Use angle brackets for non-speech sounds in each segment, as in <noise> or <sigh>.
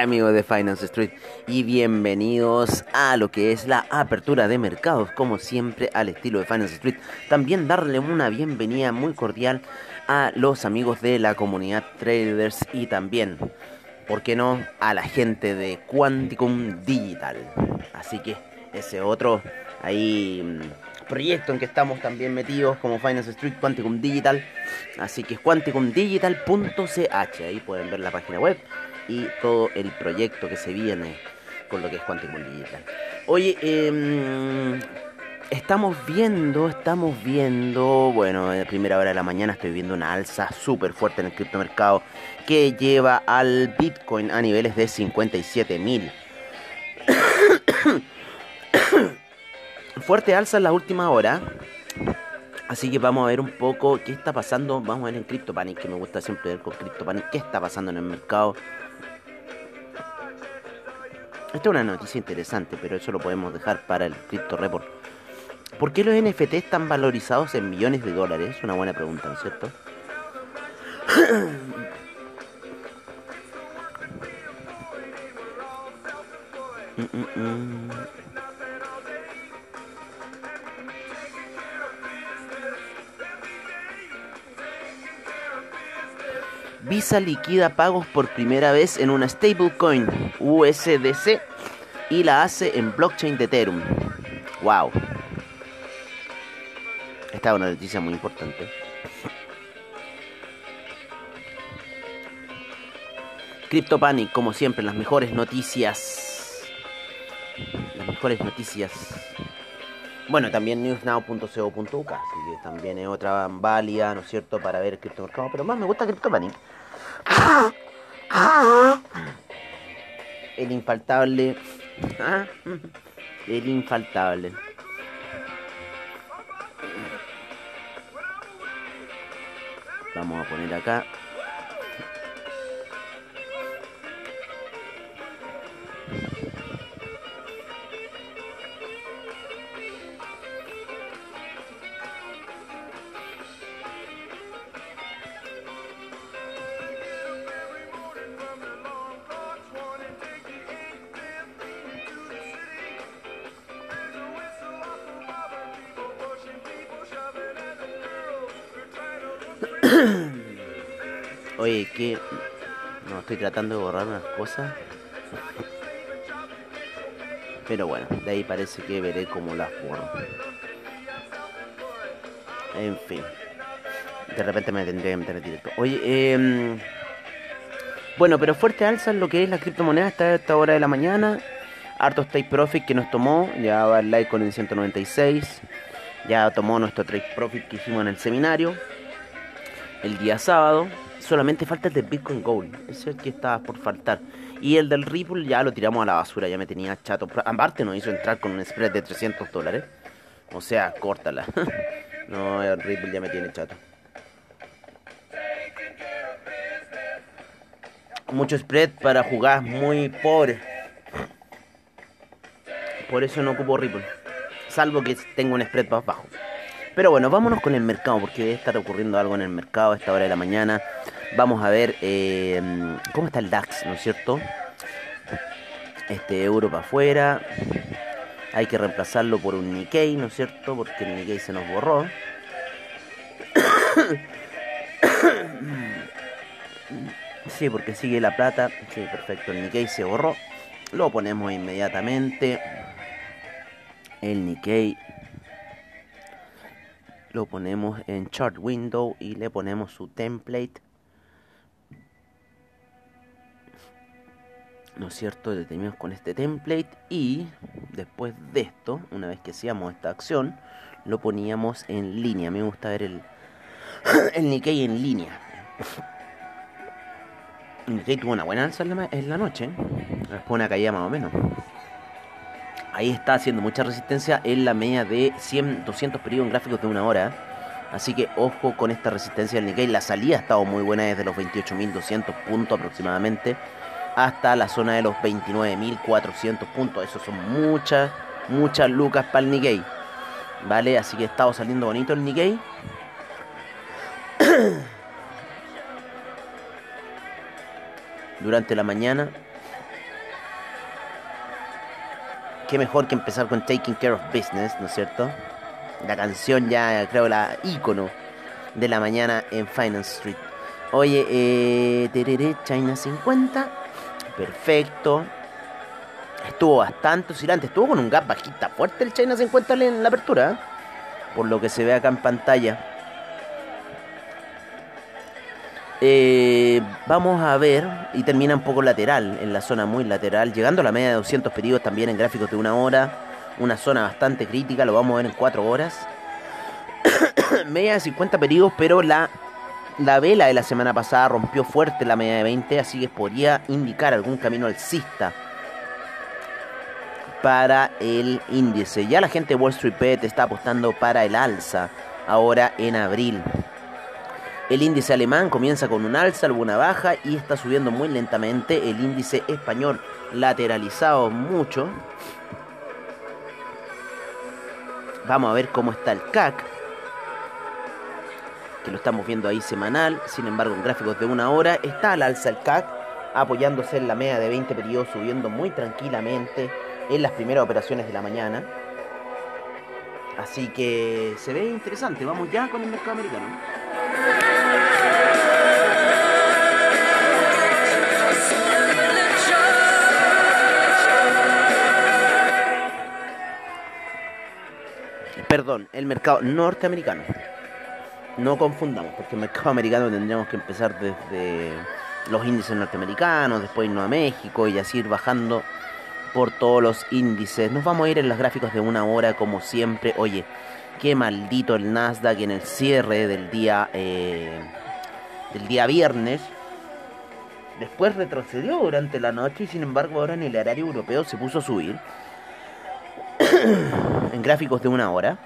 Amigos de Finance Street y bienvenidos a lo que es la apertura de mercados, como siempre al estilo de Finance Street. También darle una bienvenida muy cordial a los amigos de la comunidad traders y también, ¿por qué no?, a la gente de Quanticum Digital. Así que ese otro ahí mm, proyecto en que estamos también metidos como Finance Street Quanticum Digital. Así que es quanticumdigital.ch, ahí pueden ver la página web y todo el proyecto que se viene con lo que es Quanticum Digital. Oye, em, estamos viendo, estamos viendo, bueno, a primera hora de la mañana estoy viendo una alza súper fuerte en el criptomercado que lleva al Bitcoin a niveles de 57 mil. <coughs> Fuerte alza en la última hora. Así que vamos a ver un poco qué está pasando. Vamos a ver en CryptoPanic, que me gusta siempre ver con CryptoPanic qué está pasando en el mercado. Esta es una noticia interesante, pero eso lo podemos dejar para el Crypto Report. ¿Por qué los NFT están valorizados en millones de dólares? Es una buena pregunta, ¿no es cierto? <coughs> Mm, mm, mm. Visa liquida pagos por primera vez en una stablecoin USDC y la hace en blockchain de Ethereum. Wow. Esta es una noticia muy importante. CryptoPanic, como siempre, las mejores noticias. Las mejores noticias. Bueno, también newsnow.co.uk, así que también es otra válida, ¿no es cierto?, para ver el criptomercado. Pero más me gusta CryptoPanic. El infaltable. El infaltable. Vamos a poner acá. Oye, que. No, estoy tratando de borrar unas cosas. <laughs> Pero bueno, de ahí parece que veré cómo las borro. En fin. De repente me tendría que meter en directo. Oye, eh, bueno, pero fuerte alza en lo que es la criptomoneda hasta esta hora de la mañana. Harto Stake Profit que nos tomó. Ya va el like con el 196. Ya tomó nuestro Trade Profit que hicimos en el seminario. El día sábado. Solamente falta el de Bitcoin Gold. Ese es que estaba por faltar. Y el del Ripple ya lo tiramos a la basura. Ya me tenía chato. Aparte nos hizo entrar con un spread de 300 dólares. O sea, córtala. <laughs> no, el Ripple ya me tiene chato. Mucho spread para jugar muy pobre. Por eso no ocupo Ripple. Salvo que tenga un spread más bajo. Pero bueno, vámonos con el mercado, porque debe estar ocurriendo algo en el mercado a esta hora de la mañana. Vamos a ver eh, cómo está el DAX, ¿no es cierto? Este euro para afuera. Hay que reemplazarlo por un Nikkei, ¿no es cierto? Porque el Nikkei se nos borró. <coughs> Sí, porque sigue la plata. Sí, perfecto. El Nikkei se borró. Lo ponemos inmediatamente. El Nikkei. Lo ponemos en Chart Window y le ponemos su template. ¿No es cierto? Detenemos con este template y después de esto, una vez que hacíamos esta acción, lo poníamos en línea. Me gusta ver el, <coughs> el Nikkei en línea. El <coughs> Nikkei tuvo una buena alza en la, noche, después una caída más o menos. Ahí está haciendo mucha resistencia en la media de 100, 200 periodos en gráficos de una hora. Así que ojo con esta resistencia del Nikkei. La salida ha estado muy buena desde los 28.200 puntos aproximadamente hasta la zona de los 29.400 puntos. Eso son muchas, muchas lucas para el Nikkei. ¿Vale? Así que ha estado saliendo bonito el Nikkei. <coughs> Durante la mañana. Qué mejor que empezar con Taking Care of Business, ¿no es cierto? La canción ya, creo, la ícono de la mañana en Finance Street. Oye, eh, tereré, China 50. Perfecto. Estuvo bastante oscilante. Estuvo con un gap bajista fuerte el China 50 en la apertura. ¿eh? Por lo que se ve acá en pantalla. Eh, vamos a ver. Y termina un poco lateral. En la zona muy lateral. Llegando a la media de 200 periodos también en gráficos de una hora. Una zona bastante crítica. Lo vamos a ver en 4 horas. <coughs> media de 50 periodos. Pero la la vela de la semana pasada rompió fuerte la media de 20, así que podría indicar algún camino alcista para el índice. Ya la gente de Wall Street Bet está apostando para el alza ahora en abril. El índice alemán comienza con un alza, luego una baja y está subiendo muy lentamente. El índice español lateralizado mucho. Vamos a ver cómo está el CAC que lo estamos viendo ahí semanal, sin embargo en gráficos de una hora, está al alza el CAC, apoyándose en la media de 20 periodos, subiendo muy tranquilamente en las primeras operaciones de la mañana. Así que se ve interesante, vamos ya con el mercado americano. Perdón, el mercado norteamericano. No confundamos, porque el mercado americano tendríamos que empezar desde los índices norteamericanos, después irnos a México y así ir bajando por todos los índices. Nos vamos a ir en los gráficos de una hora como siempre. Oye, qué maldito el Nasdaq en el cierre del día eh, del día viernes. Después retrocedió durante la noche y sin embargo ahora en el horario europeo se puso a subir. <coughs> en gráficos de una hora.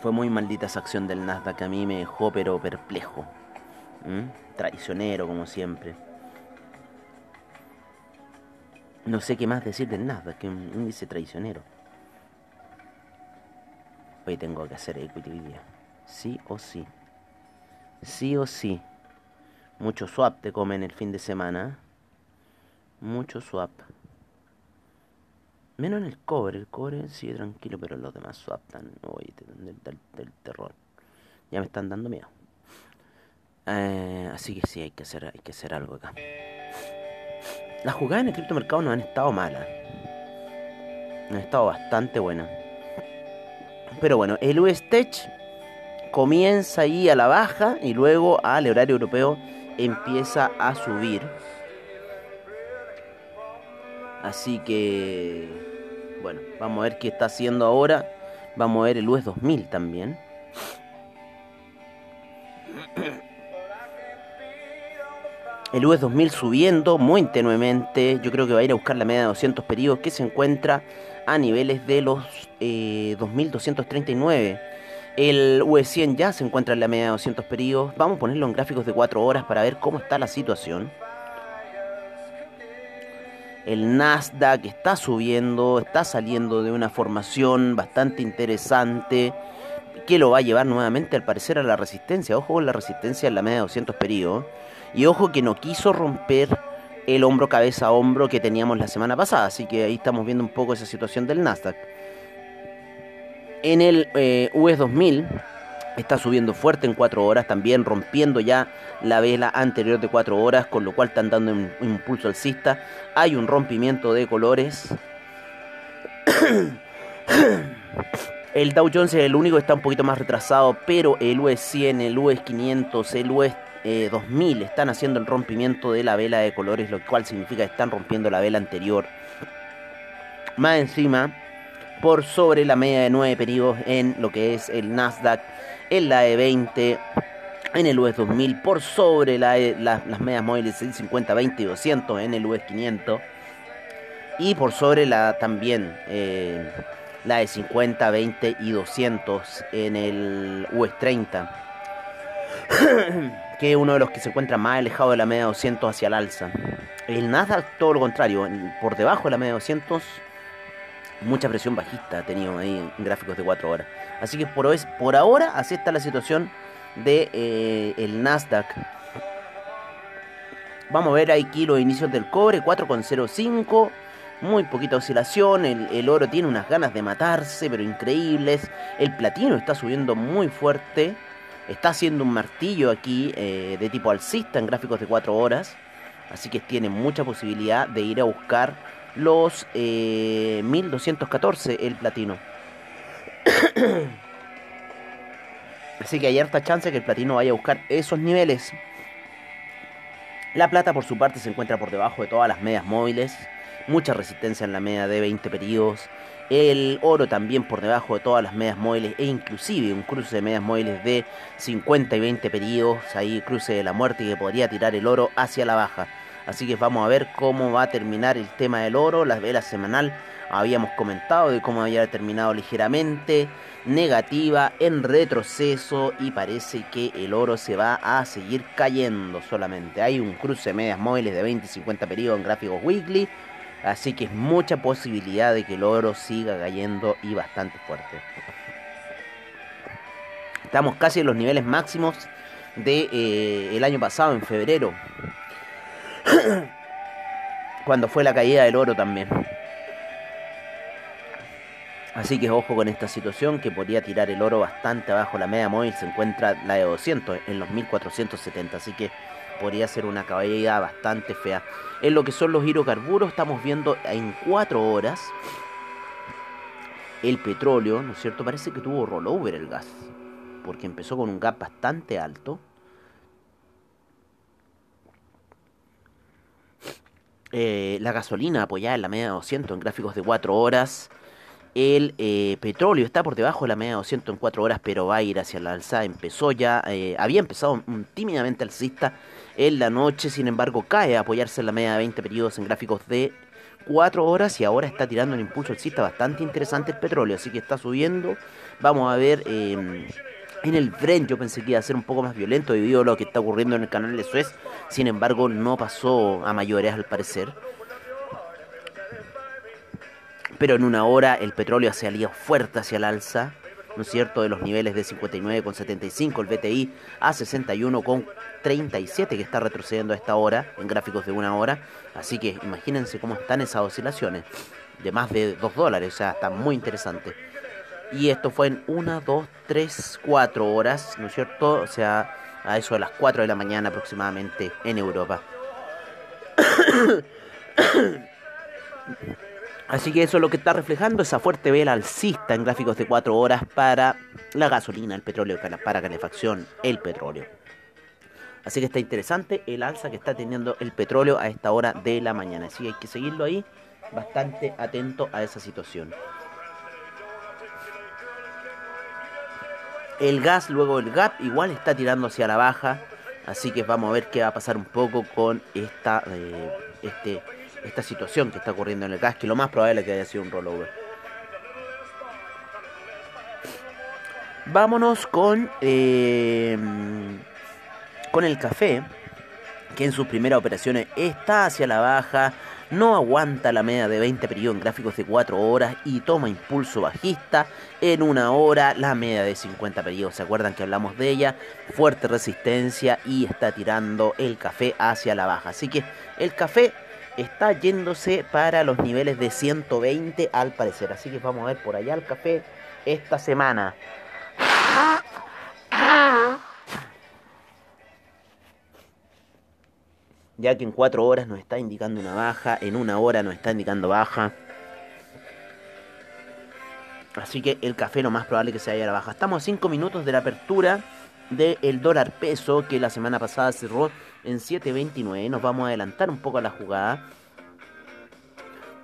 Fue muy maldita esa acción del Nasdaq que a mí me dejó pero perplejo. ¿Mm? Traicionero como siempre. No sé qué más decir del Nasdaq, que un índice traicionero. Hoy tengo que hacer equity día. Sí o sí. Sí o sí. Mucho swap te comen el fin de semana. Mucho swap. Menos en el cobre, el cobre sigue tranquilo, pero los demás swap están oye, del, del- del terror. Ya me están dando miedo. Eh, así que sí, hay que hacer, hay que hacer algo acá. Las jugadas en el criptomercado no han estado malas. Han estado bastante buenas. Pero bueno, el US Tech comienza ahí a la baja y luego al horario europeo empieza a subir. Así que, bueno, vamos a ver qué está haciendo ahora. Vamos a ver el US 2000 también. El US 2000 subiendo muy tenuemente. Yo creo que va a ir a buscar la media de 200 periodos que se encuentra a niveles de los eh, 2239. El US 100 ya se encuentra en la media de 200 periodos. Vamos a ponerlo en gráficos de 4 horas para ver cómo está la situación. El Nasdaq está subiendo, está saliendo de una formación bastante interesante que lo va a llevar nuevamente al parecer a la resistencia. Ojo con la resistencia en la media de 200 periodos. Y ojo que no quiso romper el hombro cabeza a hombro que teníamos la semana pasada. Así que ahí estamos viendo un poco esa situación del Nasdaq. En el eh, US 2000 Está subiendo fuerte en 4 horas, también rompiendo ya la vela anterior de 4 horas, con lo cual están dando un, un impulso alcista. Hay un rompimiento de colores. <coughs> El Dow Jones es el único que está un poquito más retrasado, pero el US 100, el US 500, el US eh, 2000 están haciendo el rompimiento de la vela de colores, lo cual significa que están rompiendo la vela anterior. Más encima, por sobre la media de 9 periodos en lo que es el Nasdaq, en la E20, en el US 2000, por sobre la, E- la- las medias móviles el 50, 20 y 200 en el US 500 y por sobre la también eh, la de 50, 20 y 200 en el US 30 <clears throat> que es uno de los que se encuentra más alejado de la media 200 hacia el alza. El Nasdaq todo lo contrario, por debajo de la media 200 mucha presión bajista ha tenido ahí en gráficos de 4 horas. Así que por, por ahora así está la situación de eh, el Nasdaq. Vamos a ver aquí los inicios del cobre, 4,05. Muy poquita oscilación. El, el oro tiene unas ganas de matarse, pero increíbles. El platino está subiendo muy fuerte. Está haciendo un martillo aquí eh, de tipo alcista en gráficos de 4 horas. Así que tiene mucha posibilidad de ir a buscar los eh, 1214 el platino. <coughs> Así que hay harta chance que el platino vaya a buscar esos niveles. La plata por su parte se encuentra por debajo de todas las medias móviles. Mucha resistencia en la media de 20 periodos. El oro también por debajo de todas las medias móviles e inclusive un cruce de medias móviles de 50 y 20 periodos. Ahí cruce de la muerte que podría tirar el oro hacia la baja. Así que vamos a ver cómo va a terminar el tema del oro. La vela semanal habíamos comentado de cómo había terminado ligeramente negativa en retroceso y parece que el oro se va a seguir cayendo solamente. Hay un cruce de medias móviles de 20 y 50 periodos en gráficos weekly. Así que es mucha posibilidad de que el oro siga cayendo y bastante fuerte. Estamos casi en los niveles máximos de eh, año pasado, en febrero. <coughs> Cuando fue la caída del oro también. Así que ojo con esta situación que podría tirar el oro bastante abajo. La media móvil se encuentra la de 200 en los 1470. Así que podría ser una caída bastante fea. En lo que son los hidrocarburos estamos viendo en 4 horas el petróleo, ¿no es cierto? Parece que tuvo rollover el gas. Porque empezó con un gap bastante alto. Eh, la gasolina apoyada en la media de 200 en gráficos de 4 horas. El eh, petróleo está por debajo de la media de 200 en 4 horas, pero va a ir hacia la alza. Empezó ya, eh, había empezado tímidamente alcista en la noche, sin embargo cae a apoyarse en la media de 20 periodos en gráficos de 4 horas y ahora está tirando un impulso alcista bastante interesante el petróleo, así que está subiendo. Vamos a ver eh, en el Brent, yo pensé que iba a ser un poco más violento debido a lo que está ocurriendo en el canal de Suez, sin embargo no pasó a mayores al parecer. Pero en una hora el petróleo se alía fuerte hacia el alza, ¿no es cierto? De los niveles de 59,75, el BTI a 61,37 que está retrocediendo a esta hora, en gráficos de una hora. Así que imagínense cómo están esas oscilaciones, de más de 2 dólares, o sea, está muy interesante. Y esto fue en 1, 2, 3, 4 horas, ¿no es cierto? O sea, a eso de las 4 de la mañana aproximadamente en Europa. <coughs> <coughs> Así que eso es lo que está reflejando esa fuerte vela alcista en gráficos de 4 horas para la gasolina, el petróleo, para calefacción, el petróleo. Así que está interesante el alza que está teniendo el petróleo a esta hora de la mañana. Así que hay que seguirlo ahí, bastante atento a esa situación. El gas, luego el gap, igual está tirando hacia la baja. Así que vamos a ver qué va a pasar un poco con esta, eh, este, esta situación que está ocurriendo en el gas, que lo más probable es que haya sido un rollover. Vámonos con, eh, con el café, que en sus primeras operaciones está hacia la baja, no aguanta la media de 20 periodos en gráficos de 4 horas y toma impulso bajista en una hora, la media de 50 periodos. ¿Se acuerdan que hablamos de ella? Fuerte resistencia y está tirando el café hacia la baja. Así que el café está yéndose para los niveles de 120 al parecer. Así que vamos a ver por allá el café esta semana. Ya que en 4 horas nos está indicando una baja, en una hora nos está indicando baja. Así que el café lo más probable que se vaya a la baja. Estamos a 5 minutos de la apertura del dólar peso que la semana pasada cerró en 7.29. Nos vamos a adelantar un poco a la jugada.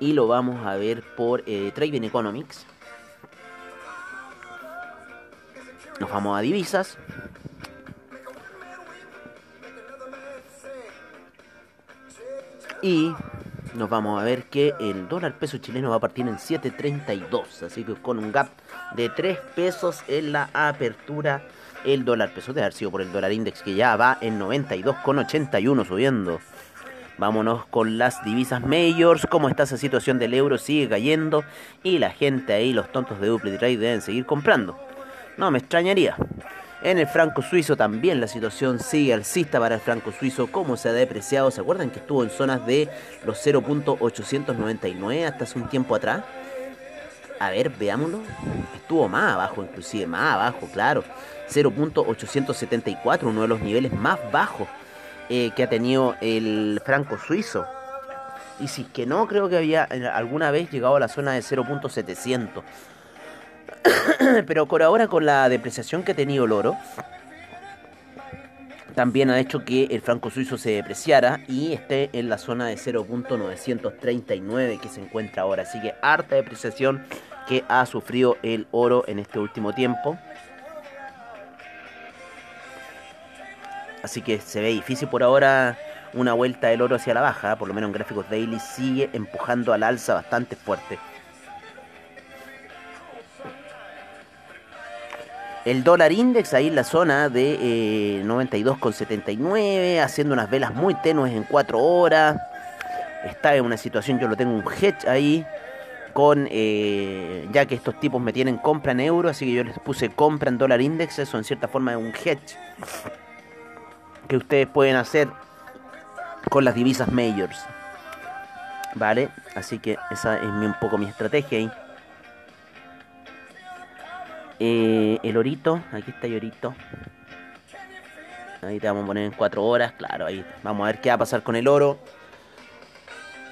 Y lo vamos a ver por eh, Trading Economics. Nos vamos a divisas. Y nos vamos a ver que el dólar peso chileno va a partir en 7.32. Así que con un gap de 3 pesos en la apertura. El dólar peso debe haber sido por el dólar index que ya va en 92,81 subiendo. Vámonos con las divisas mayors. ¿Cómo está esa situación del euro? Sigue cayendo. Y la gente ahí, los tontos de Duple Trade, deben seguir comprando. No me extrañaría. En el franco suizo también la situación sigue alcista para el franco suizo. ¿Cómo se ha depreciado? ¿Se acuerdan que estuvo en zonas de los 0.899 hasta hace un tiempo atrás? A ver, veámoslo. Estuvo más abajo, inclusive, más abajo, claro. 0.874, uno de los niveles más bajos eh, que ha tenido el franco suizo. Y si que no, creo que había eh, alguna vez llegado a la zona de 0.700. <coughs> Pero por ahora con la depreciación que ha tenido el oro, también ha hecho que el franco suizo se depreciara y esté en la zona de 0.939 que se encuentra ahora. Así que harta depreciación que ha sufrido el oro en este último tiempo. Así que se ve difícil por ahora una vuelta del oro hacia la baja. Por lo menos en gráficos daily sigue empujando al alza bastante fuerte. El dólar index ahí en la zona de eh, 92,79, haciendo unas velas muy tenues en 4 horas. Está en una situación, yo lo tengo un hedge ahí, con eh, ya que estos tipos me tienen compra en euro, así que yo les puse compra en dólar index, eso en cierta forma es un hedge que ustedes pueden hacer con las divisas majors. ¿Vale? Así que esa es mi- un poco mi estrategia ahí. Eh, el orito, aquí está el orito. Ahí te vamos a poner en 4 horas, claro, ahí vamos a ver qué va a pasar con el oro.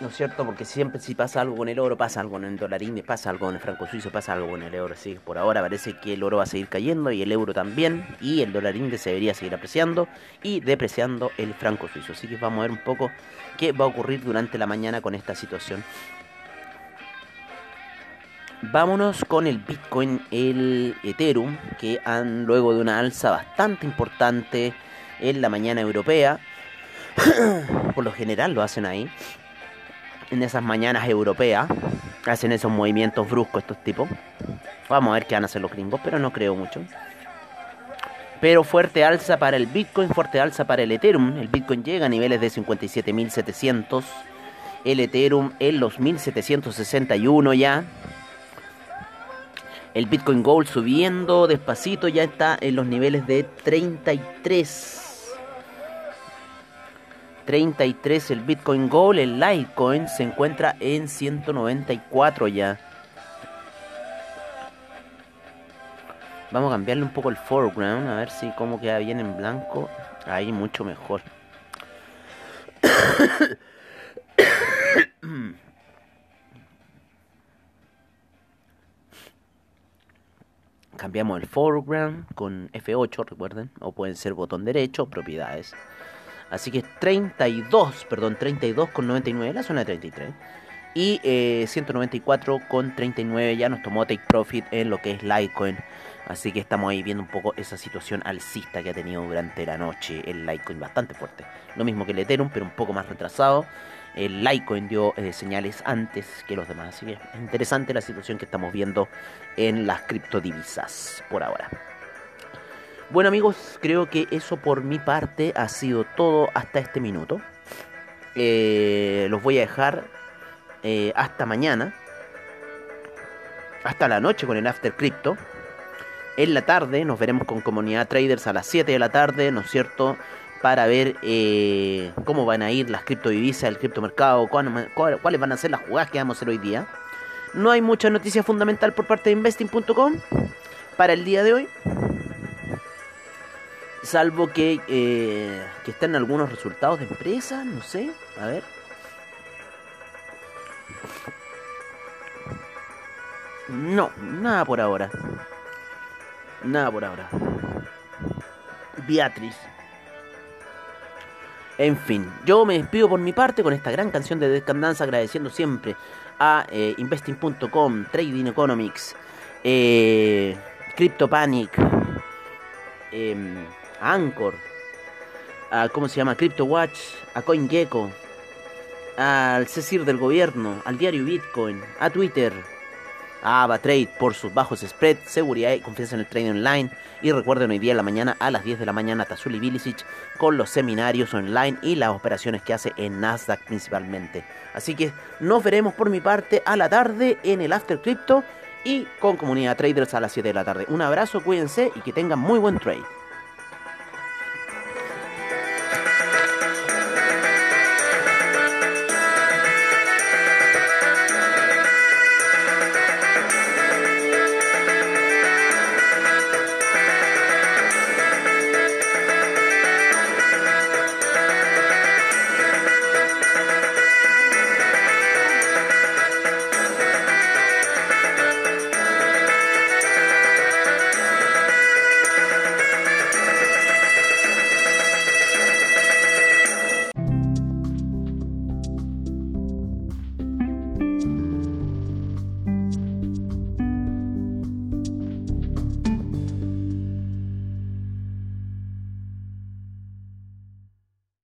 ¿No es cierto? Porque siempre si pasa algo con el oro, pasa algo con el dólar index, pasa algo con el franco suizo, pasa algo con el euro. Así que por ahora parece que el oro va a seguir cayendo y el euro también. Y el dólar index se debería seguir apreciando y depreciando el franco suizo. Así que vamos a ver un poco qué va a ocurrir durante la mañana con esta situación. Vámonos con el Bitcoin, el Ethereum, que han luego de una alza bastante importante en la mañana europea. <coughs> Por lo general lo hacen ahí. En esas mañanas europeas. Hacen esos movimientos bruscos estos tipos. Vamos a ver qué van a hacer los gringos, pero no creo mucho. Pero fuerte alza para el Bitcoin, fuerte alza para el Ethereum. El Bitcoin llega a niveles de 57.700. El Ethereum en los 1.761 ya. El Bitcoin Gold subiendo despacito, ya está en los niveles de 33. 33 el Bitcoin Gold, el Litecoin se encuentra en 194 ya. Vamos a cambiarle un poco el foreground, a ver si cómo queda bien en blanco. Ahí mucho mejor. <coughs> Cambiamos el foreground con F8, recuerden, o pueden ser botón derecho, propiedades. Así que es 32, perdón, 32 con 99, la zona de 33. Y eh, 194 con 39 ya nos tomó Take Profit en lo que es Litecoin. Así que estamos ahí viendo un poco esa situación alcista que ha tenido durante la noche el Litecoin bastante fuerte. Lo mismo que el Ethereum, pero un poco más retrasado. El Litecoin dio eh, señales antes que los demás. Así que es interesante la situación que estamos viendo en las criptodivisas por ahora. Bueno amigos, creo que eso por mi parte ha sido todo hasta este minuto. Eh, los voy a dejar eh, hasta mañana. Hasta la noche con el After Crypto. En la tarde nos veremos con Comunidad Traders a las 7 de la tarde, ¿no es cierto? Para ver eh, cómo van a ir las criptodivisas, el criptomercado, cuáles van a ser las jugadas que vamos a hacer hoy día. No hay mucha noticia fundamental por parte de investing.com para el día de hoy. Salvo que, eh, que estén algunos resultados de empresas, no sé. A ver. No, nada por ahora. Nada por ahora. Beatriz. En fin, yo me despido por mi parte con esta gran canción de Descandanza, agradeciendo siempre a eh, Investing.com, Trading Economics, eh, CryptoPanic, eh, a Anchor, a ¿cómo se llama? CryptoWatch, a CoinGecko, al CECIR del gobierno, al diario Bitcoin, a Twitter, a AvaTrade por sus bajos spread, seguridad y confianza en el trading online. Y recuerden hoy día en la mañana a las 10 de la mañana Tazuli Bilicic con los seminarios online y las operaciones que hace en Nasdaq principalmente. Así que nos veremos por mi parte a la tarde en el After Crypto y con comunidad traders a las 7 de la tarde. Un abrazo, cuídense y que tengan muy buen trade.